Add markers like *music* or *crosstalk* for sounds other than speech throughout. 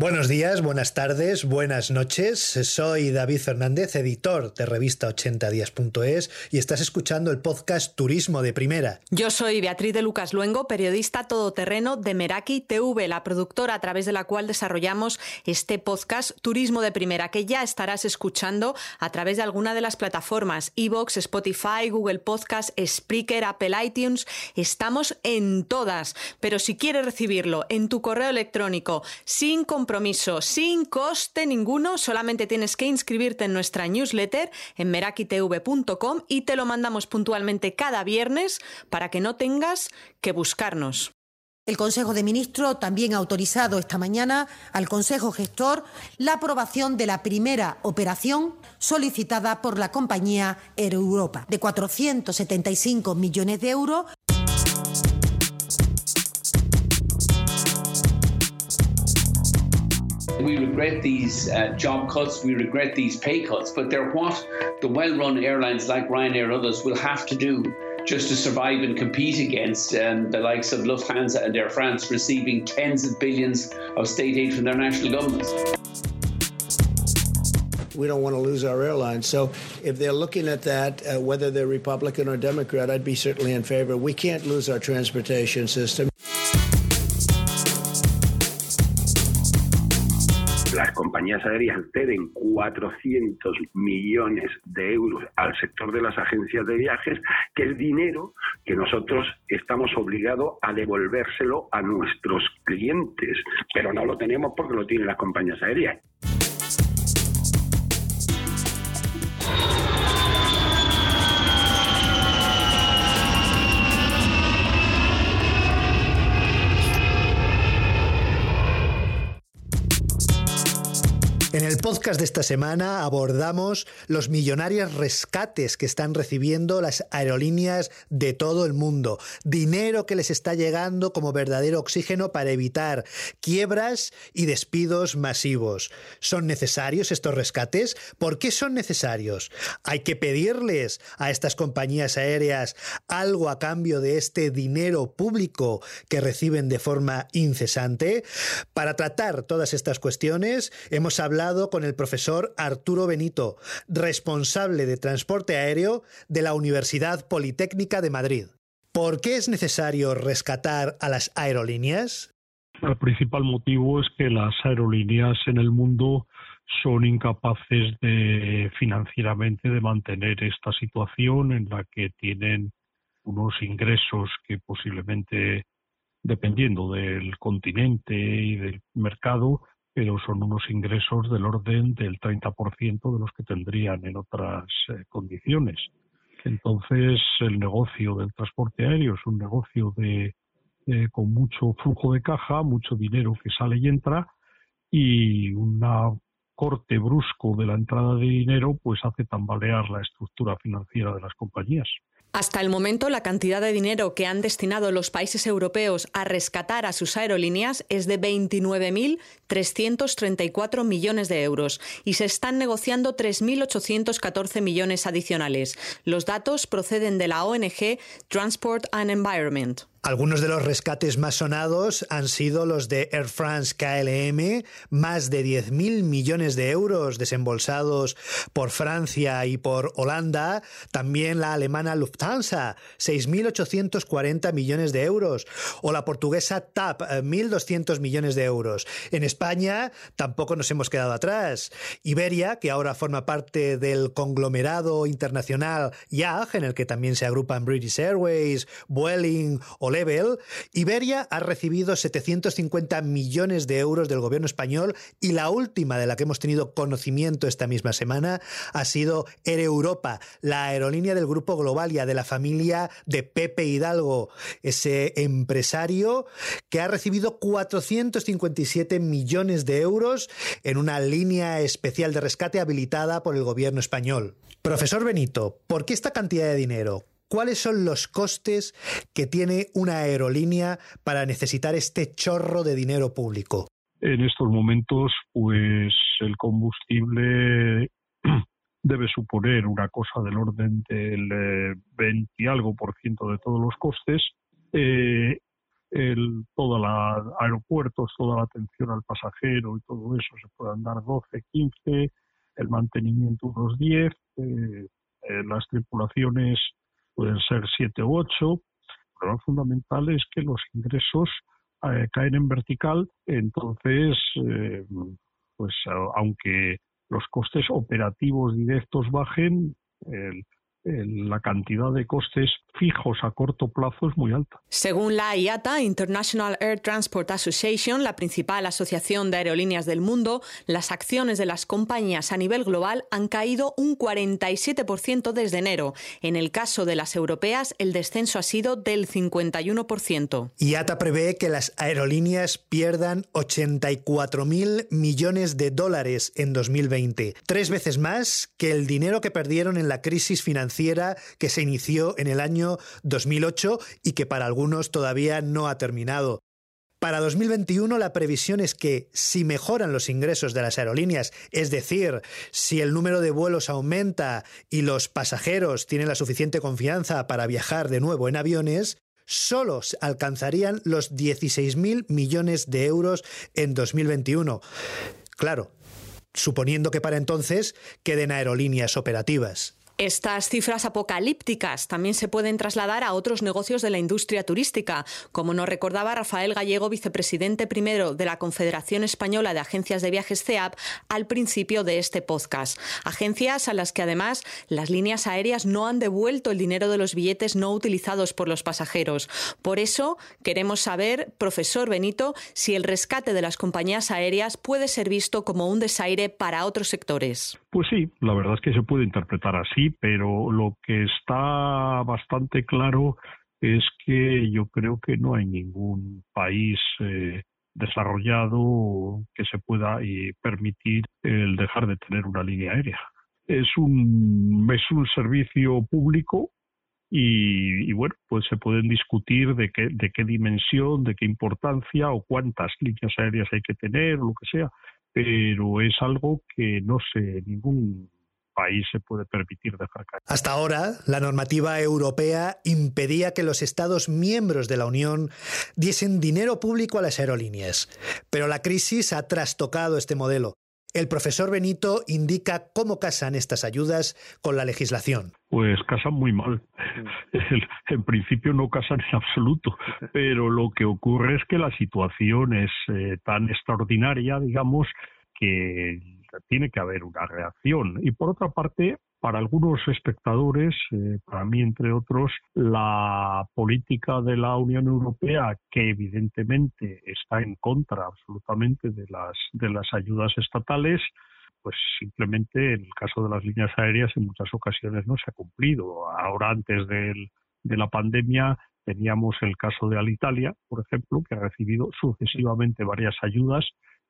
Buenos días, buenas tardes, buenas noches. Soy David Fernández, editor de revista 80días.es y estás escuchando el podcast Turismo de Primera. Yo soy Beatriz de Lucas Luengo, periodista todoterreno de Meraki TV, la productora a través de la cual desarrollamos este podcast Turismo de Primera, que ya estarás escuchando a través de alguna de las plataformas Evox, Spotify, Google Podcast, Spreaker, Apple iTunes. Estamos en todas, pero si quieres recibirlo en tu correo electrónico sin sin coste ninguno, solamente tienes que inscribirte en nuestra newsletter en merakitv.com y te lo mandamos puntualmente cada viernes para que no tengas que buscarnos. El Consejo de Ministros también ha autorizado esta mañana al Consejo Gestor la aprobación de la primera operación solicitada por la compañía Air Europa de 475 millones de euros We regret these uh, job cuts, we regret these pay cuts, but they're what the well run airlines like Ryanair and others will have to do just to survive and compete against um, the likes of Lufthansa and Air France receiving tens of billions of state aid from their national governments. We don't want to lose our airlines. So if they're looking at that, uh, whether they're Republican or Democrat, I'd be certainly in favor. We can't lose our transportation system. Compañías aéreas ceden 400 millones de euros al sector de las agencias de viajes, que es dinero que nosotros estamos obligados a devolvérselo a nuestros clientes, pero no lo tenemos porque lo tienen las compañías aéreas. En el podcast de esta semana abordamos los millonarios rescates que están recibiendo las aerolíneas de todo el mundo, dinero que les está llegando como verdadero oxígeno para evitar quiebras y despidos masivos. ¿Son necesarios estos rescates? ¿Por qué son necesarios? ¿Hay que pedirles a estas compañías aéreas algo a cambio de este dinero público que reciben de forma incesante? Para tratar todas estas cuestiones hemos hablado con el profesor Arturo Benito, responsable de transporte aéreo de la Universidad Politécnica de Madrid. ¿Por qué es necesario rescatar a las aerolíneas? El principal motivo es que las aerolíneas en el mundo son incapaces de financieramente de mantener esta situación en la que tienen unos ingresos que posiblemente dependiendo del continente y del mercado pero son unos ingresos del orden del 30% de los que tendrían en otras eh, condiciones. Entonces, el negocio del transporte aéreo es un negocio de, eh, con mucho flujo de caja, mucho dinero que sale y entra, y un corte brusco de la entrada de dinero, pues hace tambalear la estructura financiera de las compañías. Hasta el momento, la cantidad de dinero que han destinado los países europeos a rescatar a sus aerolíneas es de 29.334 millones de euros y se están negociando 3.814 millones adicionales. Los datos proceden de la ONG Transport and Environment. Algunos de los rescates más sonados han sido los de Air France KLM, más de 10.000 millones de euros desembolsados por Francia y por Holanda, también la alemana Lufthansa, 6.840 millones de euros, o la portuguesa TAP, 1.200 millones de euros. En España tampoco nos hemos quedado atrás. Iberia, que ahora forma parte del conglomerado internacional YAG, en el que también se agrupan British Airways, Vueling o Level, Iberia ha recibido 750 millones de euros del gobierno español y la última de la que hemos tenido conocimiento esta misma semana ha sido Air Europa, la aerolínea del grupo Globalia de la familia de Pepe Hidalgo, ese empresario que ha recibido 457 millones de euros en una línea especial de rescate habilitada por el gobierno español. Profesor Benito, ¿por qué esta cantidad de dinero? ¿Cuáles son los costes que tiene una aerolínea para necesitar este chorro de dinero público? En estos momentos, pues el combustible *clears throat* debe suponer una cosa del orden del 20 eh, y algo por ciento de todos los costes. Eh, el, toda la aeropuertos, toda la atención al pasajero y todo eso se puedan dar 12, 15, el mantenimiento unos 10, eh, eh, las tripulaciones pueden ser 7 u 8. El problema fundamental es que los ingresos eh, caen en vertical, entonces, pues aunque los costes operativos directos bajen, el, la cantidad de costes fijos a corto plazo es muy alta. Según la IATA, International Air Transport Association, la principal asociación de aerolíneas del mundo, las acciones de las compañías a nivel global han caído un 47% desde enero. En el caso de las europeas, el descenso ha sido del 51%. IATA prevé que las aerolíneas pierdan 84.000 millones de dólares en 2020, tres veces más que el dinero que perdieron en la crisis financiera que se inició en el año 2008 y que para algunos todavía no ha terminado. Para 2021 la previsión es que si mejoran los ingresos de las aerolíneas, es decir, si el número de vuelos aumenta y los pasajeros tienen la suficiente confianza para viajar de nuevo en aviones, solos alcanzarían los 16.000 millones de euros en 2021. Claro, suponiendo que para entonces queden aerolíneas operativas. Estas cifras apocalípticas también se pueden trasladar a otros negocios de la industria turística, como nos recordaba Rafael Gallego, vicepresidente primero de la Confederación Española de Agencias de Viajes CEAP, al principio de este podcast. Agencias a las que además las líneas aéreas no han devuelto el dinero de los billetes no utilizados por los pasajeros. Por eso queremos saber, profesor Benito, si el rescate de las compañías aéreas puede ser visto como un desaire para otros sectores. Pues sí, la verdad es que se puede interpretar así pero lo que está bastante claro es que yo creo que no hay ningún país eh, desarrollado que se pueda y permitir el dejar de tener una línea aérea. Es un, es un servicio público y, bueno, pues se pueden discutir de qué, de qué dimensión, de qué importancia o cuántas líneas aéreas hay que tener o lo que sea, pero es algo que no sé, ningún país se puede permitir dejar caer. Hasta ahora, la normativa europea impedía que los Estados miembros de la Unión diesen dinero público a las aerolíneas, pero la crisis ha trastocado este modelo. El profesor Benito indica cómo casan estas ayudas con la legislación. Pues casan muy mal. En principio no casan en absoluto, pero lo que ocurre es que la situación es eh, tan extraordinaria, digamos, que tiene que haber una reacción. Y por otra parte, para algunos espectadores, eh, para mí entre otros, la política de la Unión Europea, que evidentemente está en contra absolutamente de las, de las ayudas estatales, pues simplemente en el caso de las líneas aéreas en muchas ocasiones no se ha cumplido. Ahora antes de la pandemia teníamos el caso de Alitalia, por ejemplo, que ha recibido sucesivamente varias ayudas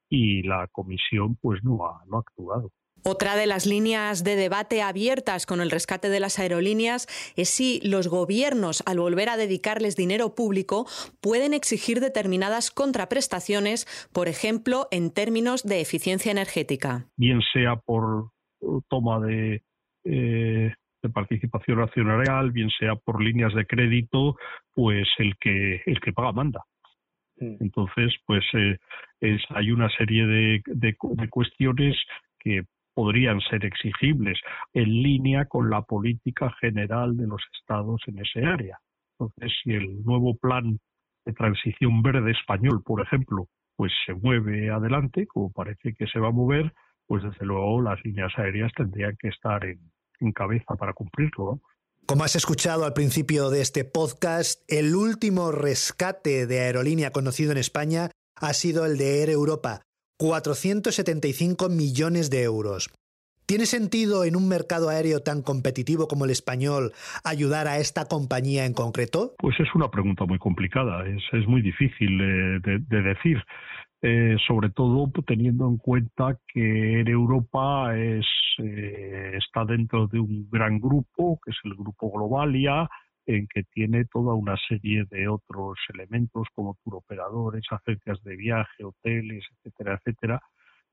y la comisión pues no ha, no ha actuado. Otra de las líneas de debate abiertas con el rescate de las aerolíneas es si los gobiernos, al volver a dedicarles dinero público, pueden exigir determinadas contraprestaciones, por ejemplo, en términos de eficiencia energética. Bien sea por toma de, eh, de participación accionarial, bien sea por líneas de crédito, pues el que, el que paga manda. Mm. Entonces, pues eh, es, hay una serie de, de, cuestiones que podrían ser exigibles en línea con la política general de los estados en ese área. Entonces, si el nuevo plan de transición verde español, por ejemplo, pues se mueve adelante, como parece que se va a mover, pues desde luego las líneas aéreas tendrían que estar en, en cabeza para cumplirlo. Como has escuchado al principio de este podcast, el último rescate de aerolínea conocido en España ha sido el de Air Europa, 475 millones de euros. ¿Tiene sentido en un mercado aéreo tan competitivo como el español ayudar a esta compañía en concreto? Pues es una pregunta muy complicada, es, muy difícil de, decir. Eh, sobre todo teniendo en cuenta que Air Europa es, eh, está dentro de un gran grupo, que es el grupo Globalia, en que tiene toda una serie de otros elementos como turoperadores, agencias de viaje, hoteles, etcétera, etcétera.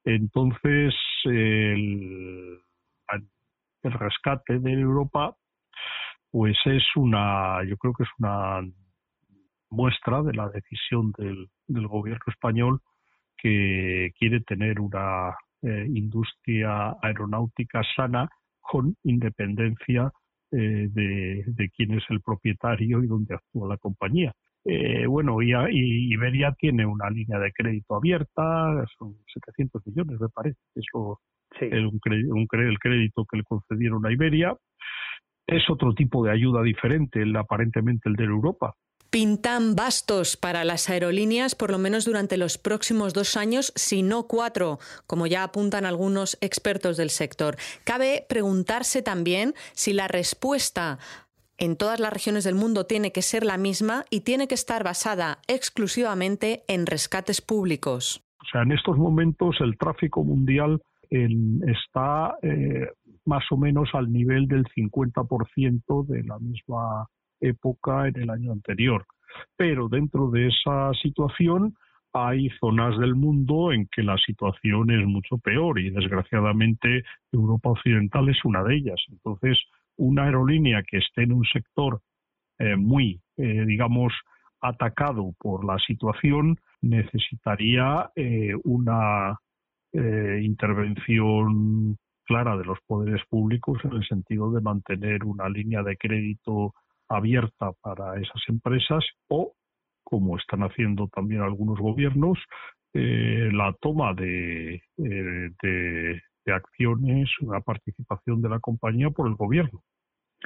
Entonces, el, rescate de Europa, pues es una, yo creo que es una muestra de la decisión del, gobierno español que quiere tener una eh, industria aeronáutica sana con independencia eh, de, quién es el propietario y dónde actúa la compañía. Eh, bueno, y, Iberia tiene una línea de crédito abierta, son 700 millones, me parece, es el, un, el crédito que le concedieron a Iberia. Es otro tipo de ayuda diferente, el, aparentemente el de Europa, pintan bastos para las aerolíneas por lo menos durante los próximos dos años, si no cuatro, como ya apuntan algunos expertos del sector. Cabe preguntarse también si la respuesta en todas las regiones del mundo tiene que ser la misma y tiene que estar basada exclusivamente en rescates públicos. O sea, en estos momentos el tráfico mundial está eh, más o menos al nivel del 50% de la misma época en el año anterior. Pero dentro de esa situación hay zonas del mundo en que la situación es mucho peor y desgraciadamente Europa Occidental es una de ellas. Entonces, una aerolínea que esté en un sector eh, muy, eh, digamos, atacado por la situación necesitaría eh, una intervención clara de los poderes públicos en el sentido de mantener una línea de crédito abierta para esas empresas o, como están haciendo también algunos gobiernos, eh, la toma de, eh, de, acciones, una participación de la compañía por el gobierno.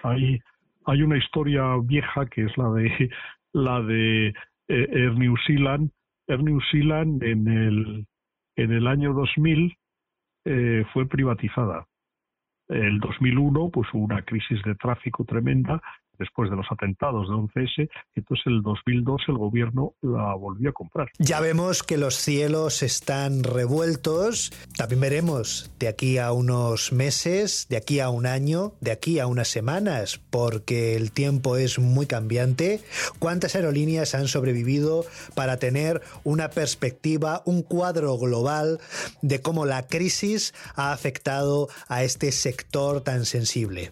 Hay, hay una historia vieja que es la de la de eh, Air New Zealand. Air New Zealand en el, en el año 2000 fue privatizada. El 2001 pues hubo una crisis de tráfico tremenda después de los atentados de 11S, entonces el 2002 el gobierno la volvió a comprar. Ya vemos que los cielos están revueltos, también veremos de aquí a unos meses, de aquí a un año, de aquí a unas semanas, porque el tiempo es muy cambiante, cuántas aerolíneas han sobrevivido para tener una perspectiva, un cuadro global de cómo la crisis ha afectado a este sector tan sensible.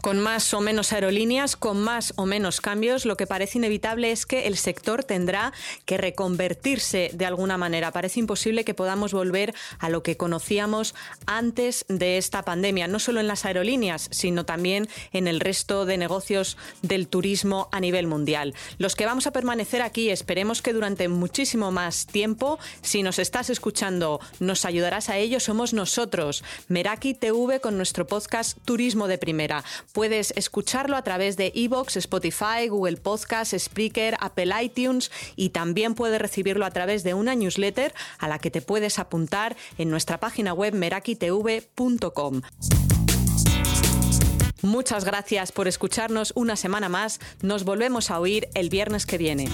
Con más o menos aerolíneas, con más o menos cambios, lo que parece inevitable es que el sector tendrá que reconvertirse de alguna manera. Parece imposible que podamos volver a lo que conocíamos antes de esta pandemia, no solo en las aerolíneas, sino también en el resto de negocios del turismo a nivel mundial. Los que vamos a permanecer aquí, esperemos que durante muchísimo más tiempo, si nos estás escuchando, nos ayudarás a ello, somos nosotros, Meraki TV con nuestro podcast Turismo de Primera. Puedes escucharlo a través de Evox, Spotify, Google Podcast, Spreaker, Apple iTunes y también puedes recibirlo a través de una newsletter a la que te puedes apuntar en nuestra página web merakitv.com. Muchas gracias por escucharnos una semana más. Nos volvemos a oír el viernes que viene.